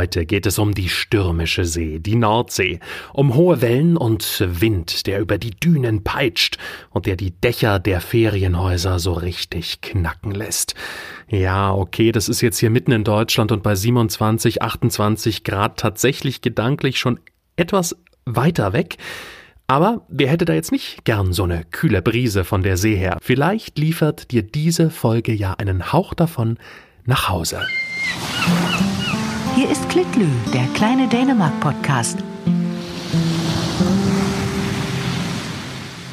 Heute geht es um die stürmische See, die Nordsee, um hohe Wellen und Wind, der über die Dünen peitscht und der die Dächer der Ferienhäuser so richtig knacken lässt. Ja, okay, das ist jetzt hier mitten in Deutschland und bei 27, 28 Grad tatsächlich gedanklich schon etwas weiter weg. Aber wer hätte da jetzt nicht gern so eine kühle Brise von der See her? Vielleicht liefert dir diese Folge ja einen Hauch davon nach Hause. Hier ist Klitlü, der kleine Dänemark-Podcast.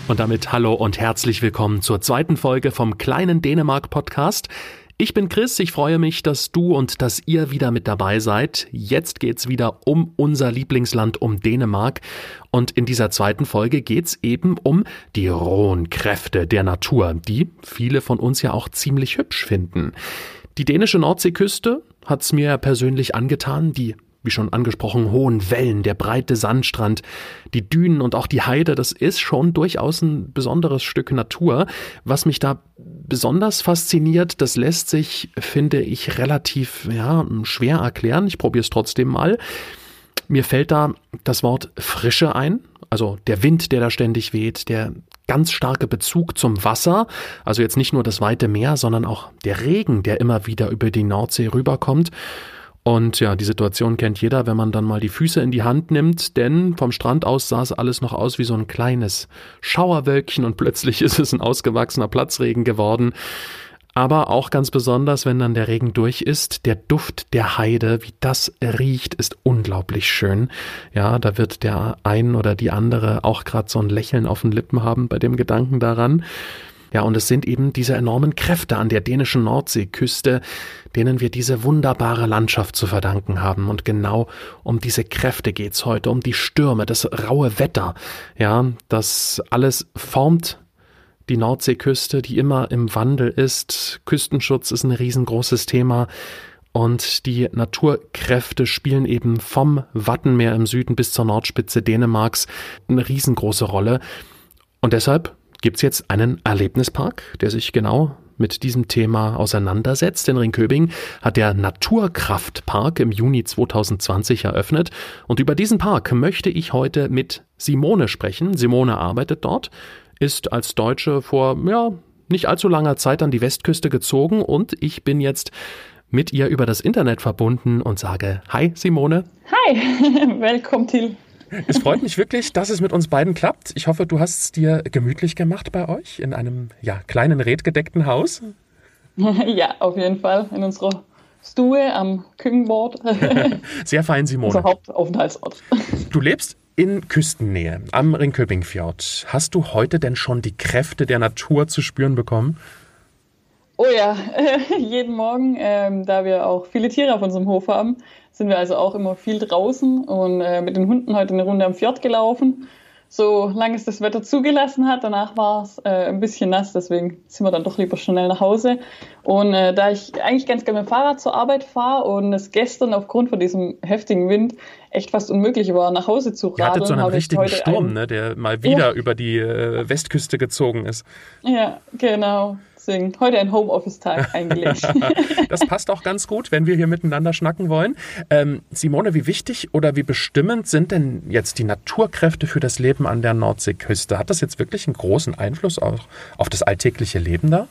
Und damit hallo und herzlich willkommen zur zweiten Folge vom kleinen Dänemark-Podcast. Ich bin Chris, ich freue mich, dass du und dass ihr wieder mit dabei seid. Jetzt geht's wieder um unser Lieblingsland, um Dänemark. Und in dieser zweiten Folge geht's eben um die rohen Kräfte der Natur, die viele von uns ja auch ziemlich hübsch finden. Die dänische Nordseeküste hat's mir persönlich angetan, die wie schon angesprochen, hohen Wellen, der breite Sandstrand, die Dünen und auch die Heide, das ist schon durchaus ein besonderes Stück Natur. Was mich da besonders fasziniert, das lässt sich, finde ich, relativ ja, schwer erklären. Ich probiere es trotzdem mal. Mir fällt da das Wort Frische ein, also der Wind, der da ständig weht, der ganz starke Bezug zum Wasser, also jetzt nicht nur das weite Meer, sondern auch der Regen, der immer wieder über die Nordsee rüberkommt. Und ja, die Situation kennt jeder, wenn man dann mal die Füße in die Hand nimmt, denn vom Strand aus sah es alles noch aus wie so ein kleines Schauerwölkchen und plötzlich ist es ein ausgewachsener Platzregen geworden. Aber auch ganz besonders, wenn dann der Regen durch ist, der Duft der Heide, wie das riecht, ist unglaublich schön. Ja, da wird der ein oder die andere auch gerade so ein Lächeln auf den Lippen haben bei dem Gedanken daran. Ja, und es sind eben diese enormen Kräfte an der dänischen Nordseeküste, denen wir diese wunderbare Landschaft zu verdanken haben. Und genau um diese Kräfte geht's heute, um die Stürme, das raue Wetter. Ja, das alles formt die Nordseeküste, die immer im Wandel ist. Küstenschutz ist ein riesengroßes Thema. Und die Naturkräfte spielen eben vom Wattenmeer im Süden bis zur Nordspitze Dänemarks eine riesengroße Rolle. Und deshalb gibt es jetzt einen Erlebnispark, der sich genau mit diesem Thema auseinandersetzt. In Ringköbing hat der Naturkraftpark im Juni 2020 eröffnet. Und über diesen Park möchte ich heute mit Simone sprechen. Simone arbeitet dort, ist als Deutsche vor, ja, nicht allzu langer Zeit an die Westküste gezogen und ich bin jetzt mit ihr über das Internet verbunden und sage Hi Simone. Hi, willkommen Till. Es freut mich wirklich, dass es mit uns beiden klappt. Ich hoffe, du hast es dir gemütlich gemacht bei euch in einem ja, kleinen redgedeckten Haus. Ja, auf jeden Fall. In unserer Stue am Küchenbord. Sehr fein, Simone. Unser Hauptaufenthaltsort. Du lebst in Küstennähe am Ringköpingfjord. Hast du heute denn schon die Kräfte der Natur zu spüren bekommen? Oh ja, jeden Morgen, ähm, da wir auch viele Tiere auf unserem Hof haben, sind wir also auch immer viel draußen und äh, mit den Hunden heute eine Runde am Fjord gelaufen. Solange es das Wetter zugelassen hat, danach war es äh, ein bisschen nass, deswegen sind wir dann doch lieber schnell nach Hause. Und äh, da ich eigentlich ganz gerne mit dem Fahrrad zur Arbeit fahre und es gestern aufgrund von diesem heftigen Wind echt fast unmöglich war, nach Hause zu radeln. Ihr hattet so einen richtigen Sturm, ne, der mal wieder ja. über die äh, Westküste gezogen ist. Ja, genau. Deswegen heute ein Homeoffice-Tag eingelegt. das passt auch ganz gut, wenn wir hier miteinander schnacken wollen. Ähm, Simone, wie wichtig oder wie bestimmend sind denn jetzt die Naturkräfte für das Leben an der Nordseeküste? Hat das jetzt wirklich einen großen Einfluss auch auf das alltägliche Leben da?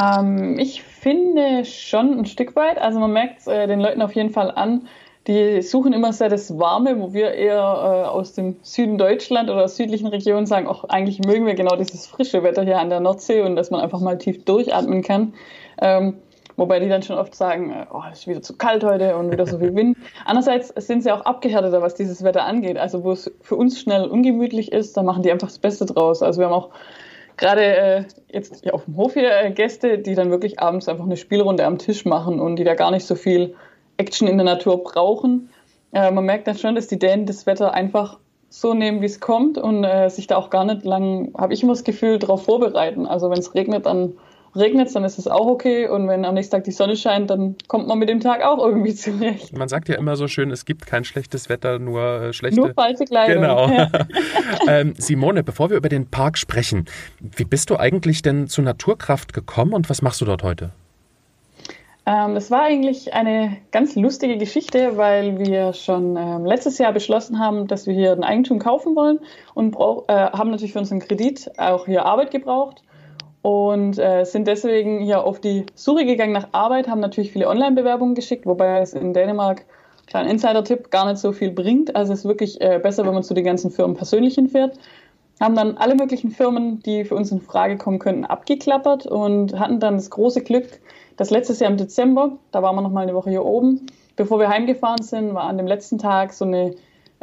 Ähm, ich finde schon ein Stück weit. Also man merkt es äh, den Leuten auf jeden Fall an, die suchen immer sehr das Warme, wo wir eher äh, aus dem Süden Deutschland oder aus südlichen Regionen sagen, auch eigentlich mögen wir genau dieses frische Wetter hier an der Nordsee und dass man einfach mal tief durchatmen kann. Ähm, wobei die dann schon oft sagen, äh, oh, es ist wieder zu kalt heute und wieder so viel Wind. Andererseits sind sie auch abgehärteter, was dieses Wetter angeht. Also wo es für uns schnell ungemütlich ist, da machen die einfach das Beste draus. Also wir haben auch gerade äh, jetzt auf dem Hof hier äh, Gäste, die dann wirklich abends einfach eine Spielrunde am Tisch machen und die da gar nicht so viel Action in der Natur brauchen. Äh, man merkt dann schon, dass die Dänen das Wetter einfach so nehmen, wie es kommt und äh, sich da auch gar nicht lang, habe ich immer das Gefühl, darauf vorbereiten. Also wenn es regnet, dann regnet es, dann ist es auch okay. Und wenn am nächsten Tag die Sonne scheint, dann kommt man mit dem Tag auch irgendwie zurecht. Man sagt ja immer so schön, es gibt kein schlechtes Wetter, nur äh, schlechte. Nur falsche Kleidung. Genau. ähm, Simone, bevor wir über den Park sprechen, wie bist du eigentlich denn zur Naturkraft gekommen und was machst du dort heute? Ähm, das war eigentlich eine ganz lustige Geschichte, weil wir schon ähm, letztes Jahr beschlossen haben, dass wir hier ein Eigentum kaufen wollen und äh, haben natürlich für unseren Kredit auch hier Arbeit gebraucht und äh, sind deswegen hier auf die Suche gegangen nach Arbeit, haben natürlich viele Online-Bewerbungen geschickt, wobei es in Dänemark, kleiner Insider-Tipp, gar nicht so viel bringt. Also es ist wirklich äh, besser, wenn man zu den ganzen Firmen persönlich hinfährt. Haben dann alle möglichen Firmen, die für uns in Frage kommen könnten, abgeklappert und hatten dann das große Glück, dass letztes Jahr im Dezember, da waren wir noch mal eine Woche hier oben, bevor wir heimgefahren sind, war an dem letzten Tag so eine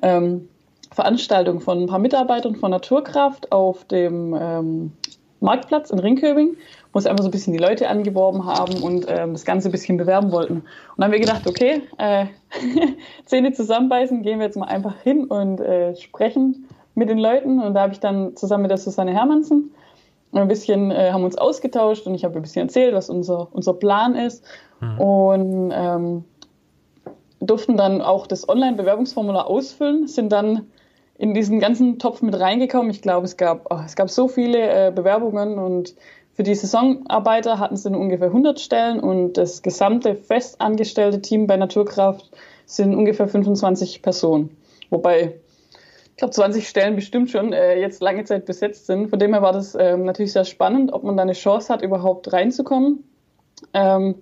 ähm, Veranstaltung von ein paar Mitarbeitern von Naturkraft auf dem ähm, Marktplatz in Ringköbing, wo sie einfach so ein bisschen die Leute angeworben haben und ähm, das Ganze ein bisschen bewerben wollten. Und dann haben wir gedacht, okay, äh, Zähne zusammenbeißen, gehen wir jetzt mal einfach hin und äh, sprechen mit den Leuten. Und da habe ich dann zusammen mit der Susanne Hermansen ein bisschen, äh, haben uns ausgetauscht und ich habe ein bisschen erzählt, was unser, unser Plan ist. Mhm. Und ähm, durften dann auch das Online-Bewerbungsformular ausfüllen, sind dann in diesen ganzen Topf mit reingekommen. Ich glaube, es gab, oh, es gab so viele äh, Bewerbungen und für die Saisonarbeiter hatten sie ungefähr 100 Stellen und das gesamte festangestellte Team bei Naturkraft sind ungefähr 25 Personen. Wobei, ich glaube, 20 Stellen bestimmt schon äh, jetzt lange Zeit besetzt sind. Von dem her war das ähm, natürlich sehr spannend, ob man da eine Chance hat, überhaupt reinzukommen. Ähm,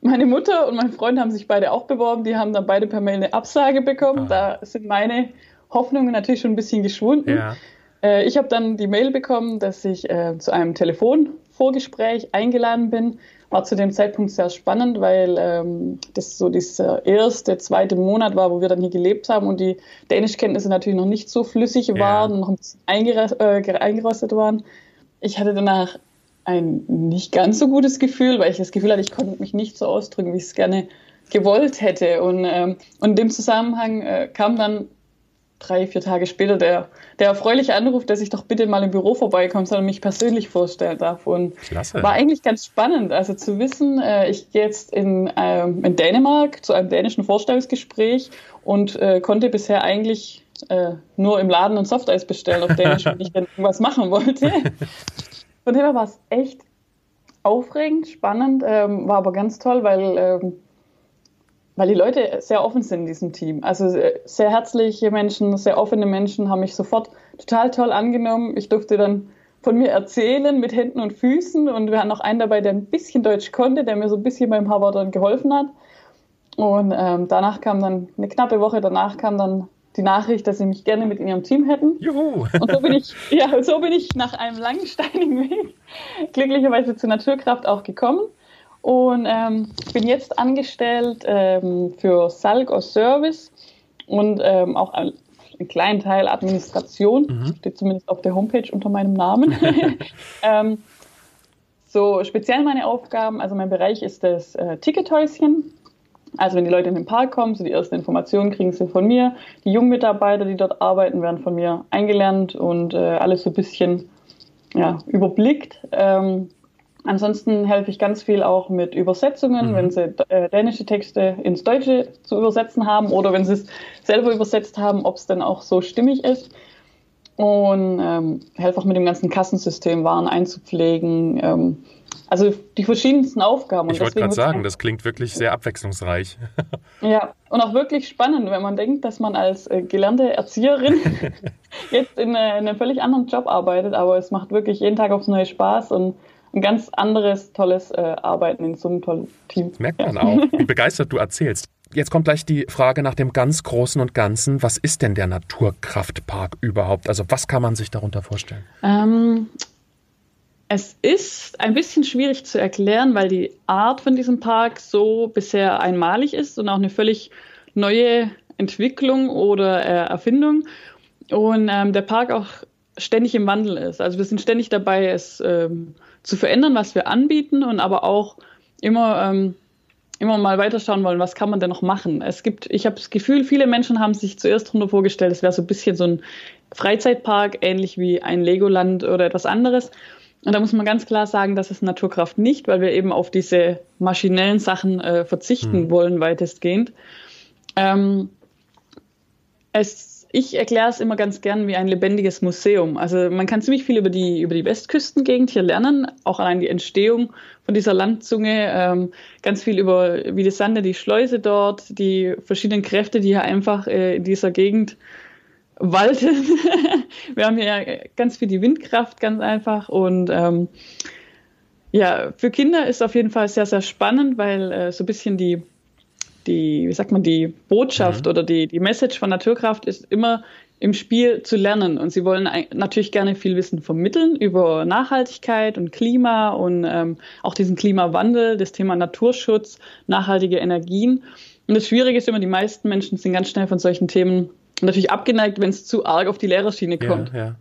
meine Mutter und mein Freund haben sich beide auch beworben. Die haben dann beide per Mail eine Absage bekommen. Ah. Da sind meine Hoffnungen natürlich schon ein bisschen geschwunden. Ja. Äh, ich habe dann die Mail bekommen, dass ich äh, zu einem Telefonvorgespräch eingeladen bin. War zu dem Zeitpunkt sehr spannend, weil ähm, das so dieser erste, zweite Monat war, wo wir dann hier gelebt haben und die Dänischkenntnisse natürlich noch nicht so flüssig ja. waren, noch ein bisschen äh, eingerostet waren. Ich hatte danach ein nicht ganz so gutes Gefühl, weil ich das Gefühl hatte, ich konnte mich nicht so ausdrücken, wie ich es gerne gewollt hätte. Und, ähm, und in dem Zusammenhang äh, kam dann drei, vier Tage später der, der erfreuliche Anruf, dass ich doch bitte mal im Büro vorbeikommen soll und mich persönlich vorstellen darf. Und Klasse. war eigentlich ganz spannend. Also zu wissen, äh, ich gehe jetzt in, ähm, in Dänemark zu einem dänischen Vorstellungsgespräch und äh, konnte bisher eigentlich äh, nur im Laden und Softeis bestellen auf Dänisch, wenn ich dann irgendwas machen wollte. Von dem her war es echt aufregend, spannend, ähm, war aber ganz toll, weil ähm, weil die Leute sehr offen sind in diesem Team. Also sehr herzliche Menschen, sehr offene Menschen haben mich sofort total toll angenommen. Ich durfte dann von mir erzählen mit Händen und Füßen und wir hatten noch einen dabei, der ein bisschen Deutsch konnte, der mir so ein bisschen beim Harvard geholfen hat. Und ähm, danach kam dann, eine knappe Woche danach kam dann die Nachricht, dass sie mich gerne mit in ihrem Team hätten. Juhu. Und so bin ich, ja, so bin ich nach einem langen, steinigen Weg glücklicherweise zur Naturkraft auch gekommen. Und ähm, bin jetzt angestellt ähm, für Salg aus Service und ähm, auch einen kleinen Teil Administration. Mhm. Steht zumindest auf der Homepage unter meinem Namen. ähm, so speziell meine Aufgaben, also mein Bereich ist das äh, Tickethäuschen. Also wenn die Leute in den Park kommen, so die ersten Informationen kriegen sie von mir. Die jungen Mitarbeiter, die dort arbeiten, werden von mir eingelernt und äh, alles so ein bisschen ja, überblickt. Ähm, Ansonsten helfe ich ganz viel auch mit Übersetzungen, mhm. wenn sie äh, dänische Texte ins Deutsche zu übersetzen haben oder wenn sie es selber übersetzt haben, ob es dann auch so stimmig ist. Und ähm, helfe auch mit dem ganzen Kassensystem Waren einzupflegen. Ähm, also die verschiedensten Aufgaben. Ich wollte gerade sagen, das klingt wirklich sehr abwechslungsreich. ja, und auch wirklich spannend, wenn man denkt, dass man als äh, gelernte Erzieherin jetzt in, äh, in einem völlig anderen Job arbeitet, aber es macht wirklich jeden Tag aufs neue Spaß und ein ganz anderes, tolles äh, Arbeiten in so einem tollen Team. Das merkt man auch, wie begeistert du erzählst. Jetzt kommt gleich die Frage nach dem ganz Großen und Ganzen. Was ist denn der Naturkraftpark überhaupt? Also was kann man sich darunter vorstellen? Ähm, es ist ein bisschen schwierig zu erklären, weil die Art von diesem Park so bisher einmalig ist und auch eine völlig neue Entwicklung oder äh, Erfindung. Und ähm, der Park auch ständig im Wandel ist. Also wir sind ständig dabei, es ähm, zu verändern, was wir anbieten und aber auch immer, ähm, immer mal weiterschauen wollen, was kann man denn noch machen. Es gibt, ich habe das Gefühl, viele Menschen haben sich zuerst darunter vorgestellt, es wäre so ein bisschen so ein Freizeitpark, ähnlich wie ein Legoland oder etwas anderes. Und da muss man ganz klar sagen, das ist Naturkraft nicht, weil wir eben auf diese maschinellen Sachen äh, verzichten hm. wollen, weitestgehend. Ähm, es ich erkläre es immer ganz gern wie ein lebendiges Museum. Also man kann ziemlich viel über die, über die Westküstengegend hier lernen, auch allein die Entstehung von dieser Landzunge, ähm, ganz viel über wie die Sande, die Schleuse dort, die verschiedenen Kräfte, die hier einfach äh, in dieser Gegend walten. Wir haben hier ganz viel die Windkraft, ganz einfach. Und ähm, ja, für Kinder ist auf jeden Fall sehr, sehr spannend, weil äh, so ein bisschen die die, wie sagt man, die Botschaft mhm. oder die, die Message von Naturkraft ist immer im Spiel zu lernen. Und sie wollen natürlich gerne viel Wissen vermitteln über Nachhaltigkeit und Klima und ähm, auch diesen Klimawandel, das Thema Naturschutz, nachhaltige Energien. Und das Schwierige ist immer, die meisten Menschen sind ganz schnell von solchen Themen natürlich abgeneigt, wenn es zu arg auf die Lehrerschiene kommt. Ja, ja.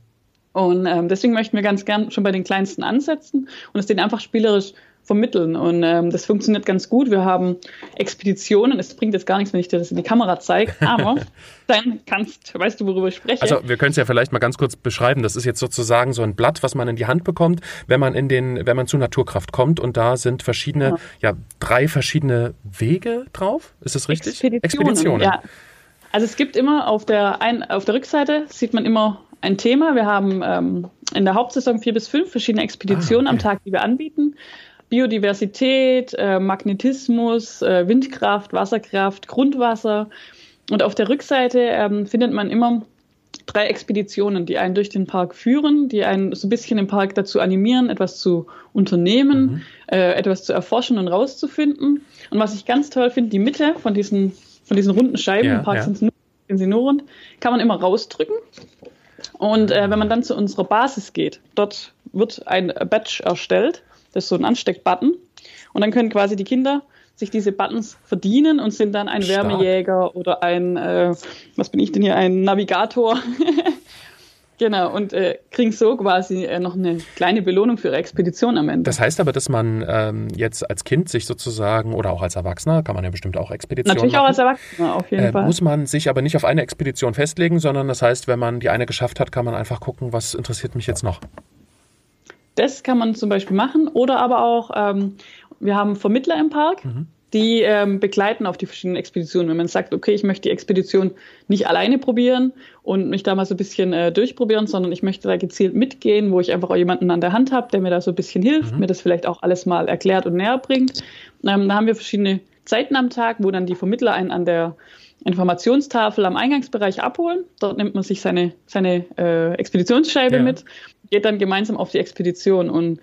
Und ähm, deswegen möchten wir ganz gern schon bei den Kleinsten ansetzen und es denen einfach spielerisch vermitteln. Und ähm, das funktioniert ganz gut. Wir haben Expeditionen. Es bringt jetzt gar nichts, wenn ich dir das in die Kamera zeige, aber dann kannst, weißt du, worüber ich spreche. Also wir können es ja vielleicht mal ganz kurz beschreiben. Das ist jetzt sozusagen so ein Blatt, was man in die Hand bekommt, wenn man in den, wenn man zu Naturkraft kommt. Und da sind verschiedene, ja, ja drei verschiedene Wege drauf. Ist das richtig? Expeditionen. Expeditionen. Ja. Also es gibt immer auf der, ein, auf der Rückseite sieht man immer ein Thema. Wir haben ähm, in der Hauptsaison vier bis fünf verschiedene Expeditionen ah, okay. am Tag, die wir anbieten. Biodiversität, äh, Magnetismus, äh, Windkraft, Wasserkraft, Grundwasser. Und auf der Rückseite ähm, findet man immer drei Expeditionen, die einen durch den Park führen, die einen so ein bisschen im Park dazu animieren, etwas zu unternehmen, mhm. äh, etwas zu erforschen und rauszufinden. Und was ich ganz toll finde, die Mitte von diesen, von diesen runden Scheiben, ja, im Park ja. sind, nur, sind sie nur rund, kann man immer rausdrücken. Und äh, wenn man dann zu unserer Basis geht, dort wird ein Badge erstellt das ist so ein Ansteckbutton. Und dann können quasi die Kinder sich diese Buttons verdienen und sind dann ein Stark. Wärmejäger oder ein, äh, was bin ich denn hier, ein Navigator. Genau, und äh, kriegen so quasi äh, noch eine kleine Belohnung für ihre Expedition am Ende. Das heißt aber, dass man ähm, jetzt als Kind sich sozusagen oder auch als Erwachsener, kann man ja bestimmt auch Expeditionen Natürlich machen, auch als Erwachsener, auf jeden äh, Fall. Muss man sich aber nicht auf eine Expedition festlegen, sondern das heißt, wenn man die eine geschafft hat, kann man einfach gucken, was interessiert mich jetzt noch. Das kann man zum Beispiel machen. Oder aber auch, ähm, wir haben Vermittler im Park, mhm. die ähm, begleiten auf die verschiedenen Expeditionen. Wenn man sagt, okay, ich möchte die Expedition nicht alleine probieren und mich da mal so ein bisschen äh, durchprobieren, sondern ich möchte da gezielt mitgehen, wo ich einfach auch jemanden an der Hand habe, der mir da so ein bisschen hilft, mhm. mir das vielleicht auch alles mal erklärt und näher bringt. Ähm, da haben wir verschiedene Zeiten am Tag, wo dann die Vermittler einen an der Informationstafel am Eingangsbereich abholen. Dort nimmt man sich seine, seine äh, Expeditionsscheibe ja. mit, geht dann gemeinsam auf die Expedition. Und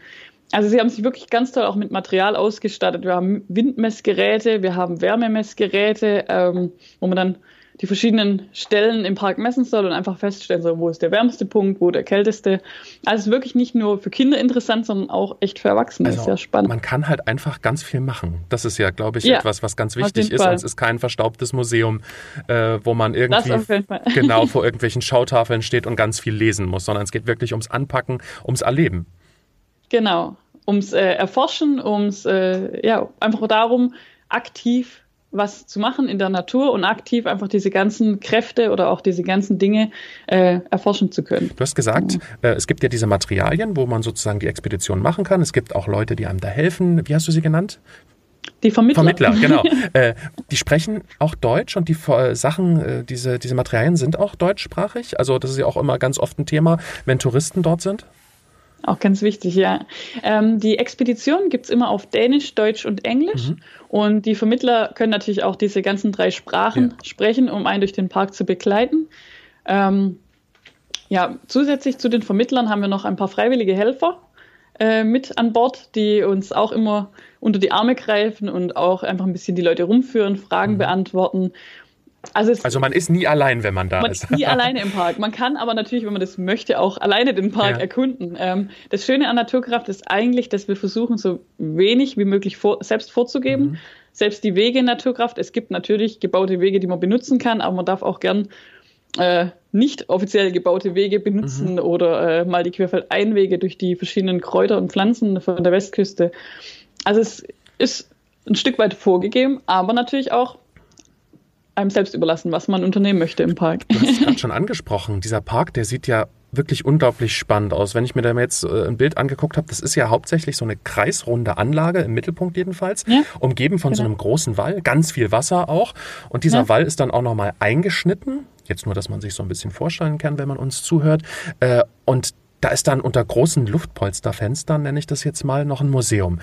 also sie haben sich wirklich ganz toll auch mit Material ausgestattet. Wir haben Windmessgeräte, wir haben Wärmemessgeräte, ähm, wo man dann die verschiedenen Stellen im Park messen soll und einfach feststellen soll, wo ist der wärmste Punkt, wo der kälteste. Also wirklich nicht nur für Kinder interessant, sondern auch echt für Erwachsene. Also das ist sehr spannend. Man kann halt einfach ganz viel machen. Das ist ja, glaube ich, ja, etwas, was ganz wichtig ist. Es ist kein verstaubtes Museum, äh, wo man irgendwie genau vor irgendwelchen Schautafeln steht und ganz viel lesen muss, sondern es geht wirklich ums Anpacken, ums Erleben. Genau, ums äh, Erforschen, ums äh, ja einfach darum, aktiv was zu machen in der Natur und aktiv einfach diese ganzen Kräfte oder auch diese ganzen Dinge äh, erforschen zu können. Du hast gesagt, äh, es gibt ja diese Materialien, wo man sozusagen die Expedition machen kann. Es gibt auch Leute, die einem da helfen. Wie hast du sie genannt? Die Vermittler. Vermittler, genau. äh, die sprechen auch Deutsch und die äh, Sachen, äh, diese, diese Materialien sind auch deutschsprachig. Also das ist ja auch immer ganz oft ein Thema, wenn Touristen dort sind. Auch ganz wichtig, ja. Ähm, die Expedition gibt es immer auf Dänisch, Deutsch und Englisch. Mhm. Und die Vermittler können natürlich auch diese ganzen drei Sprachen ja. sprechen, um einen durch den Park zu begleiten. Ähm, ja, zusätzlich zu den Vermittlern haben wir noch ein paar freiwillige Helfer äh, mit an Bord, die uns auch immer unter die Arme greifen und auch einfach ein bisschen die Leute rumführen, Fragen mhm. beantworten also, also, man ist nie allein, wenn man da man ist. Man ist nie alleine im Park. Man kann aber natürlich, wenn man das möchte, auch alleine den Park ja. erkunden. Ähm, das Schöne an Naturkraft ist eigentlich, dass wir versuchen, so wenig wie möglich vor, selbst vorzugeben. Mhm. Selbst die Wege in Naturkraft. Es gibt natürlich gebaute Wege, die man benutzen kann, aber man darf auch gern äh, nicht offiziell gebaute Wege benutzen mhm. oder äh, mal die Querfeldeinwege durch die verschiedenen Kräuter und Pflanzen von der Westküste. Also es ist ein Stück weit vorgegeben, aber natürlich auch einem selbst überlassen, was man unternehmen möchte im Park. Du hast es gerade schon angesprochen. Dieser Park, der sieht ja wirklich unglaublich spannend aus. Wenn ich mir da jetzt äh, ein Bild angeguckt habe, das ist ja hauptsächlich so eine kreisrunde Anlage, im Mittelpunkt jedenfalls, ja, umgeben von genau. so einem großen Wall, ganz viel Wasser auch. Und dieser ja. Wall ist dann auch nochmal eingeschnitten Jetzt nur, dass man sich so ein bisschen vorstellen kann, wenn man uns zuhört. Äh, und da ist dann unter großen Luftpolsterfenstern, nenne ich das jetzt mal, noch ein Museum.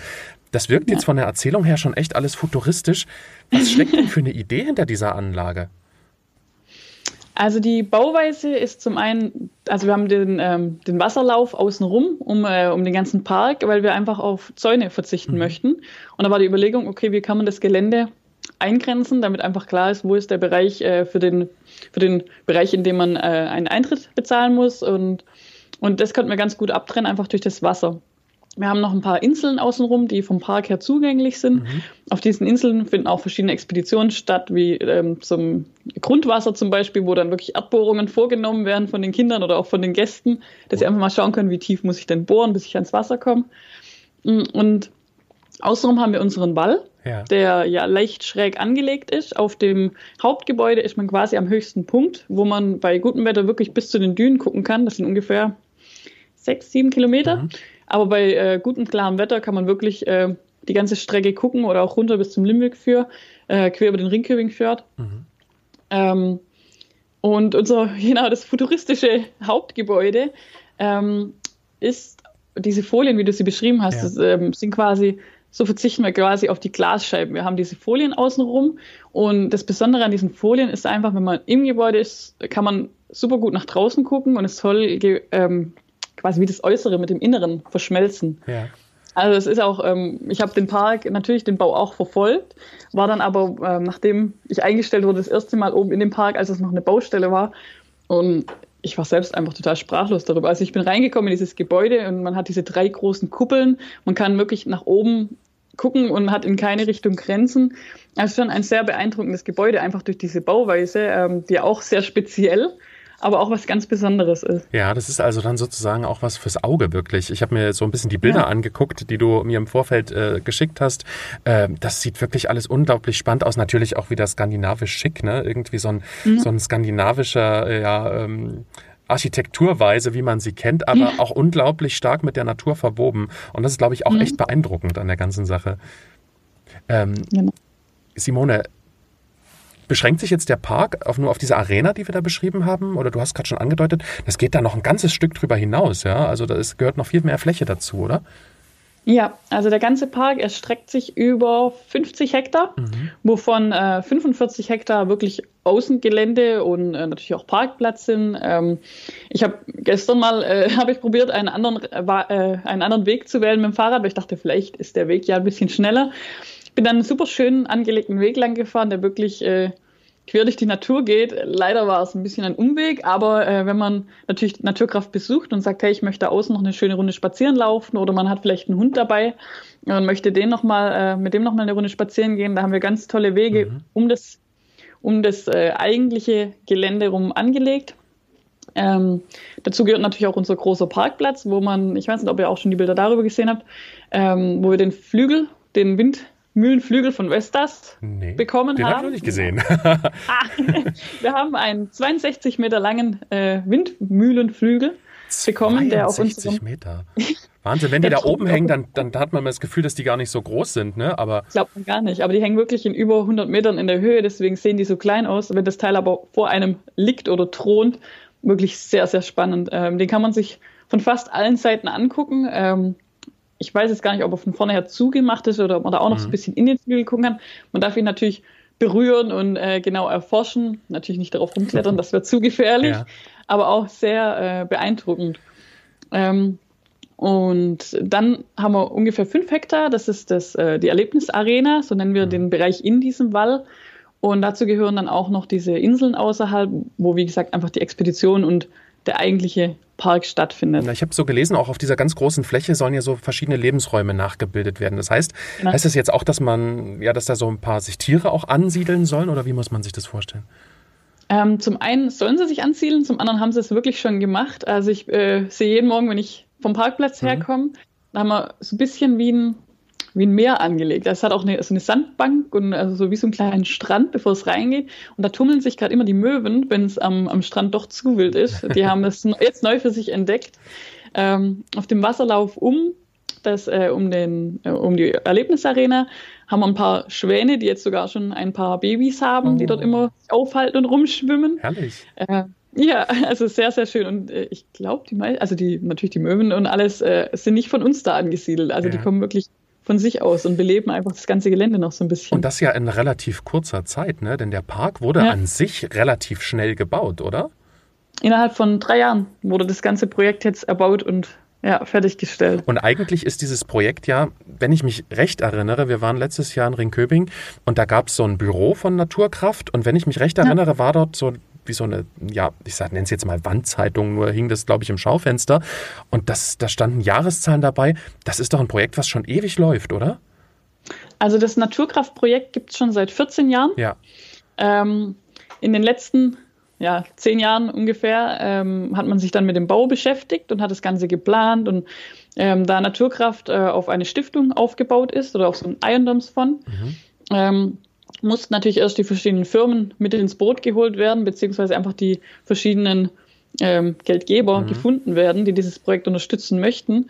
Das wirkt jetzt von der Erzählung her schon echt alles futuristisch. Was steckt denn für eine Idee hinter dieser Anlage? Also die Bauweise ist zum einen, also wir haben den, ähm, den Wasserlauf außenrum um, äh, um den ganzen Park, weil wir einfach auf Zäune verzichten mhm. möchten. Und da war die Überlegung, okay, wie kann man das Gelände eingrenzen, damit einfach klar ist, wo ist der Bereich äh, für, den, für den Bereich, in dem man äh, einen Eintritt bezahlen muss. Und, und das konnten wir ganz gut abtrennen, einfach durch das Wasser. Wir haben noch ein paar Inseln außenrum, die vom Park her zugänglich sind. Mhm. Auf diesen Inseln finden auch verschiedene Expeditionen statt, wie ähm, zum Grundwasser zum Beispiel, wo dann wirklich Erdbohrungen vorgenommen werden von den Kindern oder auch von den Gästen, dass sie einfach mal schauen können, wie tief muss ich denn bohren, bis ich ans Wasser komme. Mm, und außenrum haben wir unseren Wall, ja. der ja leicht schräg angelegt ist. Auf dem Hauptgebäude ist man quasi am höchsten Punkt, wo man bei gutem Wetter wirklich bis zu den Dünen gucken kann. Das sind ungefähr sechs, sieben Kilometer. Mhm. Aber bei äh, gutem, klarem Wetter kann man wirklich äh, die ganze Strecke gucken oder auch runter bis zum Limweg für, äh, quer über den Ringköbing-Fjord. Mhm. Ähm, und unser, genau, das futuristische Hauptgebäude ähm, ist diese Folien, wie du sie beschrieben hast, ja. das, ähm, sind quasi, so verzichten wir quasi auf die Glasscheiben. Wir haben diese Folien außenrum und das Besondere an diesen Folien ist einfach, wenn man im Gebäude ist, kann man super gut nach draußen gucken und es soll ähm, quasi wie das Äußere mit dem Inneren verschmelzen. Ja. Also es ist auch, ähm, ich habe den Park, natürlich den Bau auch verfolgt, war dann aber, ähm, nachdem ich eingestellt wurde, das erste Mal oben in dem Park, als es noch eine Baustelle war. Und ich war selbst einfach total sprachlos darüber. Also ich bin reingekommen in dieses Gebäude und man hat diese drei großen Kuppeln. Man kann wirklich nach oben gucken und hat in keine Richtung Grenzen. Also schon ein sehr beeindruckendes Gebäude, einfach durch diese Bauweise, ähm, die auch sehr speziell aber auch was ganz Besonderes ist. Ja, das ist also dann sozusagen auch was fürs Auge wirklich. Ich habe mir so ein bisschen die Bilder ja. angeguckt, die du mir im Vorfeld äh, geschickt hast. Äh, das sieht wirklich alles unglaublich spannend aus. Natürlich auch wieder skandinavisch schick, ne? Irgendwie so ein, mhm. so ein skandinavischer, äh, ja, ähm, Architekturweise, wie man sie kennt, aber ja. auch unglaublich stark mit der Natur verwoben. Und das ist, glaube ich, auch mhm. echt beeindruckend an der ganzen Sache. Ähm, genau. Simone, Beschränkt sich jetzt der Park auf nur auf diese Arena, die wir da beschrieben haben? Oder du hast gerade schon angedeutet, das geht da noch ein ganzes Stück drüber hinaus, ja? Also da ist, gehört noch viel mehr Fläche dazu, oder? Ja, also der ganze Park erstreckt sich über 50 Hektar, mhm. wovon äh, 45 Hektar wirklich Außengelände und äh, natürlich auch Parkplatz sind. Ähm, ich habe gestern mal äh, habe ich probiert, einen anderen, äh, einen anderen Weg zu wählen mit dem Fahrrad, weil ich dachte, vielleicht ist der Weg ja ein bisschen schneller bin dann einen super schönen angelegten Weg lang gefahren, der wirklich äh, quer durch die Natur geht. Leider war es ein bisschen ein Umweg, aber äh, wenn man natürlich Naturkraft besucht und sagt, hey, ich möchte außen noch eine schöne Runde spazieren laufen oder man hat vielleicht einen Hund dabei und möchte den noch mal, äh, mit dem nochmal eine Runde spazieren gehen, da haben wir ganz tolle Wege mhm. um das, um das äh, eigentliche Gelände rum angelegt. Ähm, dazu gehört natürlich auch unser großer Parkplatz, wo man, ich weiß nicht, ob ihr auch schon die Bilder darüber gesehen habt, ähm, wo wir den Flügel, den Wind, Mühlenflügel von Vestas nee, bekommen den haben. Den habe ich nicht gesehen. ah, wir haben einen 62 Meter langen äh, Windmühlenflügel bekommen, der auf unserem... Meter. Wahnsinn, wenn die da oben hängen, dann, dann hat man das Gefühl, dass die gar nicht so groß sind, ne? Aber Glaubt man gar nicht, aber die hängen wirklich in über 100 Metern in der Höhe, deswegen sehen die so klein aus. Wenn das Teil aber vor einem liegt oder thront, wirklich sehr, sehr spannend. Ähm, den kann man sich von fast allen Seiten angucken. Ähm, ich weiß jetzt gar nicht, ob er von vorne her zugemacht ist oder ob man da auch noch mhm. so ein bisschen in den Flügel gucken kann. Man darf ihn natürlich berühren und äh, genau erforschen. Natürlich nicht darauf rumklettern, das wäre zu gefährlich, ja. aber auch sehr äh, beeindruckend. Ähm, und dann haben wir ungefähr fünf Hektar, das ist das, äh, die Erlebnisarena, so nennen wir mhm. den Bereich in diesem Wall. Und dazu gehören dann auch noch diese Inseln außerhalb, wo, wie gesagt, einfach die Expedition und der eigentliche Park stattfindet. Ich habe so gelesen, auch auf dieser ganz großen Fläche sollen ja so verschiedene Lebensräume nachgebildet werden. Das heißt, genau. heißt das jetzt auch, dass man, ja, dass da so ein paar sich Tiere auch ansiedeln sollen oder wie muss man sich das vorstellen? Ähm, zum einen sollen sie sich ansiedeln, zum anderen haben sie es wirklich schon gemacht. Also ich äh, sehe jeden Morgen, wenn ich vom Parkplatz mhm. herkomme, da haben wir so ein bisschen wie ein wie ein Meer angelegt. Es hat auch eine, so eine Sandbank und also so wie so einen kleinen Strand, bevor es reingeht. Und da tummeln sich gerade immer die Möwen, wenn es am, am Strand doch zu wild ist. Die haben es jetzt neu für sich entdeckt. Ähm, auf dem Wasserlauf um dass äh, um, den, äh, um die Erlebnisarena haben wir ein paar Schwäne, die jetzt sogar schon ein paar Babys haben, oh. die dort immer aufhalten und rumschwimmen. Herrlich. Äh, ja, also sehr, sehr schön. Und äh, ich glaube, die meisten, also die, natürlich die Möwen und alles äh, sind nicht von uns da angesiedelt. Also ja. die kommen wirklich von sich aus und beleben einfach das ganze Gelände noch so ein bisschen. Und das ja in relativ kurzer Zeit, ne? Denn der Park wurde ja. an sich relativ schnell gebaut, oder? Innerhalb von drei Jahren wurde das ganze Projekt jetzt erbaut und ja, fertiggestellt. Und eigentlich ist dieses Projekt ja, wenn ich mich recht erinnere, wir waren letztes Jahr in Ringköping und da gab es so ein Büro von Naturkraft und wenn ich mich recht erinnere, ja. war dort so wie so eine, ja, ich nenne es jetzt mal Wandzeitung, nur hing das, glaube ich, im Schaufenster und das, da standen Jahreszahlen dabei. Das ist doch ein Projekt, was schon ewig läuft, oder? Also das Naturkraftprojekt gibt es schon seit 14 Jahren. Ja. Ähm, in den letzten ja, zehn Jahren ungefähr ähm, hat man sich dann mit dem Bau beschäftigt und hat das Ganze geplant. Und ähm, da Naturkraft äh, auf eine Stiftung aufgebaut ist oder auf so einen Eigentumsfonds, mhm. Mussten natürlich erst die verschiedenen Firmen mit ins Boot geholt werden, beziehungsweise einfach die verschiedenen ähm, Geldgeber mhm. gefunden werden, die dieses Projekt unterstützen möchten.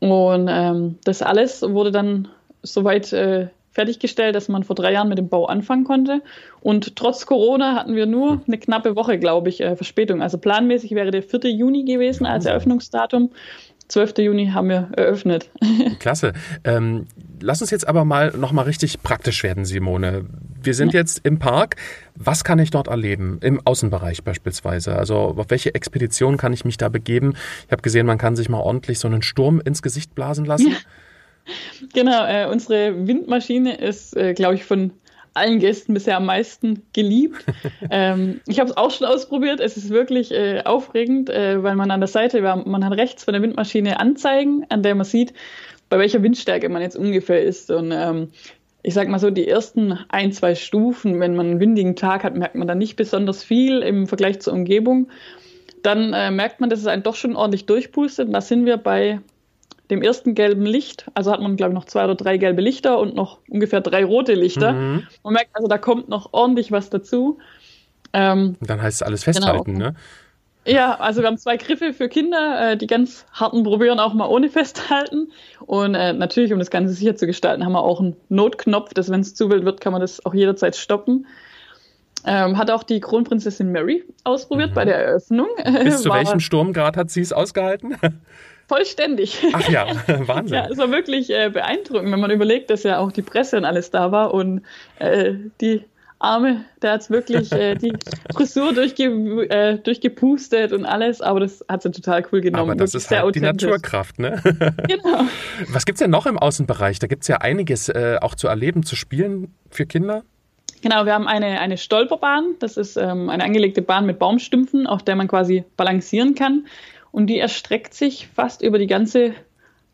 Und ähm, das alles wurde dann soweit äh, fertiggestellt, dass man vor drei Jahren mit dem Bau anfangen konnte. Und trotz Corona hatten wir nur eine knappe Woche, glaube ich, äh, Verspätung. Also planmäßig wäre der 4. Juni gewesen als Eröffnungsdatum. 12. Juni haben wir eröffnet. Klasse. Ähm, lass uns jetzt aber mal nochmal richtig praktisch werden, Simone. Wir sind ja. jetzt im Park. Was kann ich dort erleben? Im Außenbereich beispielsweise. Also auf welche Expedition kann ich mich da begeben? Ich habe gesehen, man kann sich mal ordentlich so einen Sturm ins Gesicht blasen lassen. Ja. Genau, äh, unsere Windmaschine ist, äh, glaube ich, von allen Gästen bisher am meisten geliebt. ähm, ich habe es auch schon ausprobiert. Es ist wirklich äh, aufregend, äh, weil man an der Seite, man hat rechts von der Windmaschine Anzeigen, an der man sieht, bei welcher Windstärke man jetzt ungefähr ist. Und ähm, ich sag mal so, die ersten ein, zwei Stufen, wenn man einen windigen Tag hat, merkt man dann nicht besonders viel im Vergleich zur Umgebung. Dann äh, merkt man, dass es einen doch schon ordentlich durchpustet. Und da sind wir bei dem ersten gelben Licht, also hat man, glaube ich, noch zwei oder drei gelbe Lichter und noch ungefähr drei rote Lichter. Mhm. Man merkt also, da kommt noch ordentlich was dazu. Ähm, dann heißt es alles festhalten, genau. ne? Ja, also wir haben zwei Griffe für Kinder, äh, die ganz harten probieren auch mal ohne festhalten. Und äh, natürlich, um das Ganze sicher zu gestalten, haben wir auch einen Notknopf, dass wenn es zu wild wird, kann man das auch jederzeit stoppen. Ähm, hat auch die Kronprinzessin Mary ausprobiert mhm. bei der Eröffnung. Bis zu welchem Sturmgrad hat sie es ausgehalten? Vollständig. Ach ja, Wahnsinn. ja, es war wirklich äh, beeindruckend, wenn man überlegt, dass ja auch die Presse und alles da war und äh, die Arme, der hat wirklich äh, die Frisur durchge äh, durchgepustet und alles, aber das hat sie total cool genommen. Aber das ist halt die Naturkraft, ne? genau. Was gibt es denn noch im Außenbereich? Da gibt es ja einiges äh, auch zu erleben, zu spielen für Kinder. Genau, wir haben eine, eine Stolperbahn. Das ist ähm, eine angelegte Bahn mit Baumstümpfen, auf der man quasi balancieren kann und die erstreckt sich fast über die ganze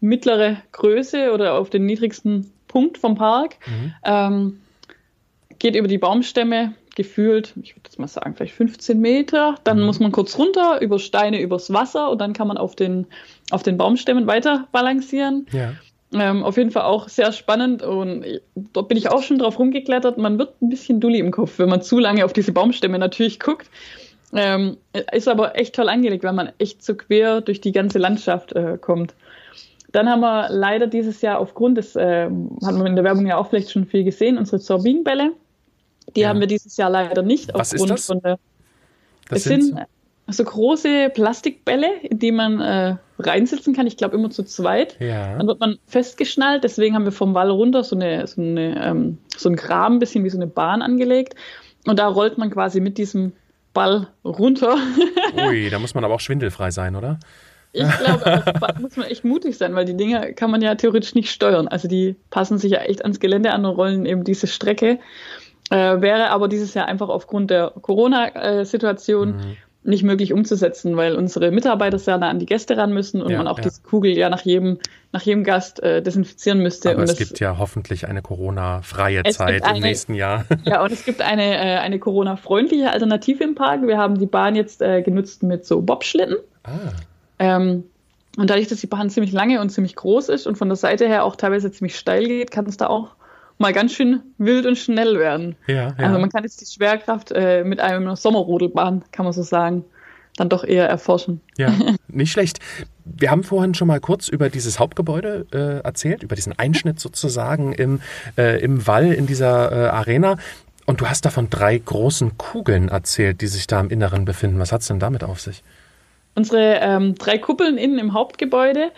mittlere Größe oder auf den niedrigsten Punkt vom Park. Mhm. Ähm, geht über die Baumstämme, gefühlt, ich würde jetzt mal sagen, vielleicht 15 Meter. Dann mhm. muss man kurz runter, über Steine, übers Wasser und dann kann man auf den, auf den Baumstämmen weiter balancieren. Ja. Ähm, auf jeden Fall auch sehr spannend und dort bin ich auch schon drauf rumgeklettert. Man wird ein bisschen dulli im Kopf, wenn man zu lange auf diese Baumstämme natürlich guckt. Ähm, ist aber echt toll angelegt, weil man echt so quer durch die ganze Landschaft äh, kommt. Dann haben wir leider dieses Jahr aufgrund des, äh, hat man in der Werbung ja auch vielleicht schon viel gesehen, unsere Sorbinbälle. Die ja. haben wir dieses Jahr leider nicht Was aufgrund ist das? von der. Das es sind, so große Plastikbälle, in die man äh, reinsitzen kann. Ich glaube immer zu zweit. Ja. Dann wird man festgeschnallt. Deswegen haben wir vom Wall runter so eine, so eine ähm, so ein Graben, bisschen wie so eine Bahn angelegt. Und da rollt man quasi mit diesem Ball runter. Ui, da muss man aber auch schwindelfrei sein, oder? Ich glaube, da muss man echt mutig sein, weil die Dinger kann man ja theoretisch nicht steuern. Also die passen sich ja echt ans Gelände an und rollen eben diese Strecke. Äh, wäre aber dieses Jahr einfach aufgrund der Corona-Situation mhm nicht möglich umzusetzen, weil unsere Mitarbeiter sehr nah an die Gäste ran müssen und ja, man auch ja. diese Kugel ja nach jedem, nach jedem Gast äh, desinfizieren müsste. Aber und es gibt ja hoffentlich eine Corona-freie Zeit eine, im nächsten Jahr. Ja, und es gibt eine, äh, eine Corona-freundliche Alternative im Park. Wir haben die Bahn jetzt äh, genutzt mit so Bobschlitten. Ah. Ähm, und dadurch, dass die Bahn ziemlich lange und ziemlich groß ist und von der Seite her auch teilweise ziemlich steil geht, kann es da auch mal ganz schön wild und schnell werden. Ja, ja. Also man kann jetzt die Schwerkraft äh, mit einem Sommerrodelbahn, kann man so sagen, dann doch eher erforschen. Ja, nicht schlecht. Wir haben vorhin schon mal kurz über dieses Hauptgebäude äh, erzählt, über diesen Einschnitt sozusagen im, äh, im Wall in dieser äh, Arena. Und du hast da von drei großen Kugeln erzählt, die sich da im Inneren befinden. Was hat es denn damit auf sich? Unsere ähm, drei Kuppeln innen im Hauptgebäude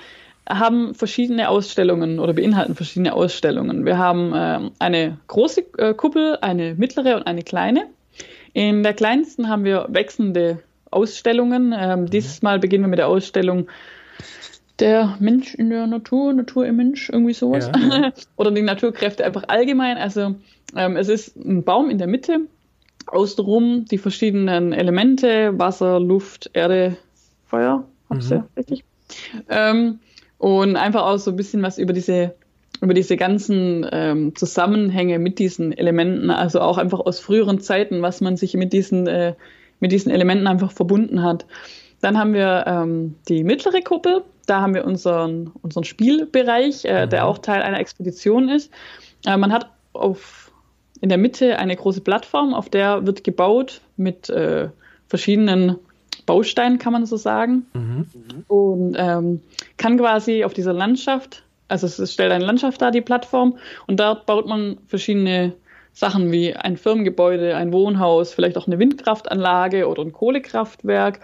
haben verschiedene Ausstellungen oder beinhalten verschiedene Ausstellungen. Wir haben ähm, eine große äh, Kuppel, eine mittlere und eine kleine. In der kleinsten haben wir wechselnde Ausstellungen. Ähm, dieses Mal beginnen wir mit der Ausstellung der Mensch in der Natur, Natur im Mensch, irgendwie sowas. Ja, ja. Oder die Naturkräfte einfach allgemein. Also ähm, es ist ein Baum in der Mitte, außenrum die verschiedenen Elemente, Wasser, Luft, Erde, Feuer, hab's mhm. ja richtig. Ähm, und einfach auch so ein bisschen was über diese über diese ganzen ähm, Zusammenhänge mit diesen Elementen, also auch einfach aus früheren Zeiten, was man sich mit diesen, äh, mit diesen Elementen einfach verbunden hat. Dann haben wir ähm, die mittlere Kuppel, da haben wir unseren, unseren Spielbereich, äh, mhm. der auch Teil einer Expedition ist. Äh, man hat auf, in der Mitte eine große Plattform, auf der wird gebaut mit äh, verschiedenen Bausteinen, kann man so sagen. Mhm. Und ähm, kann quasi auf dieser Landschaft, also es stellt eine Landschaft dar, die Plattform, und dort baut man verschiedene Sachen wie ein Firmengebäude, ein Wohnhaus, vielleicht auch eine Windkraftanlage oder ein Kohlekraftwerk.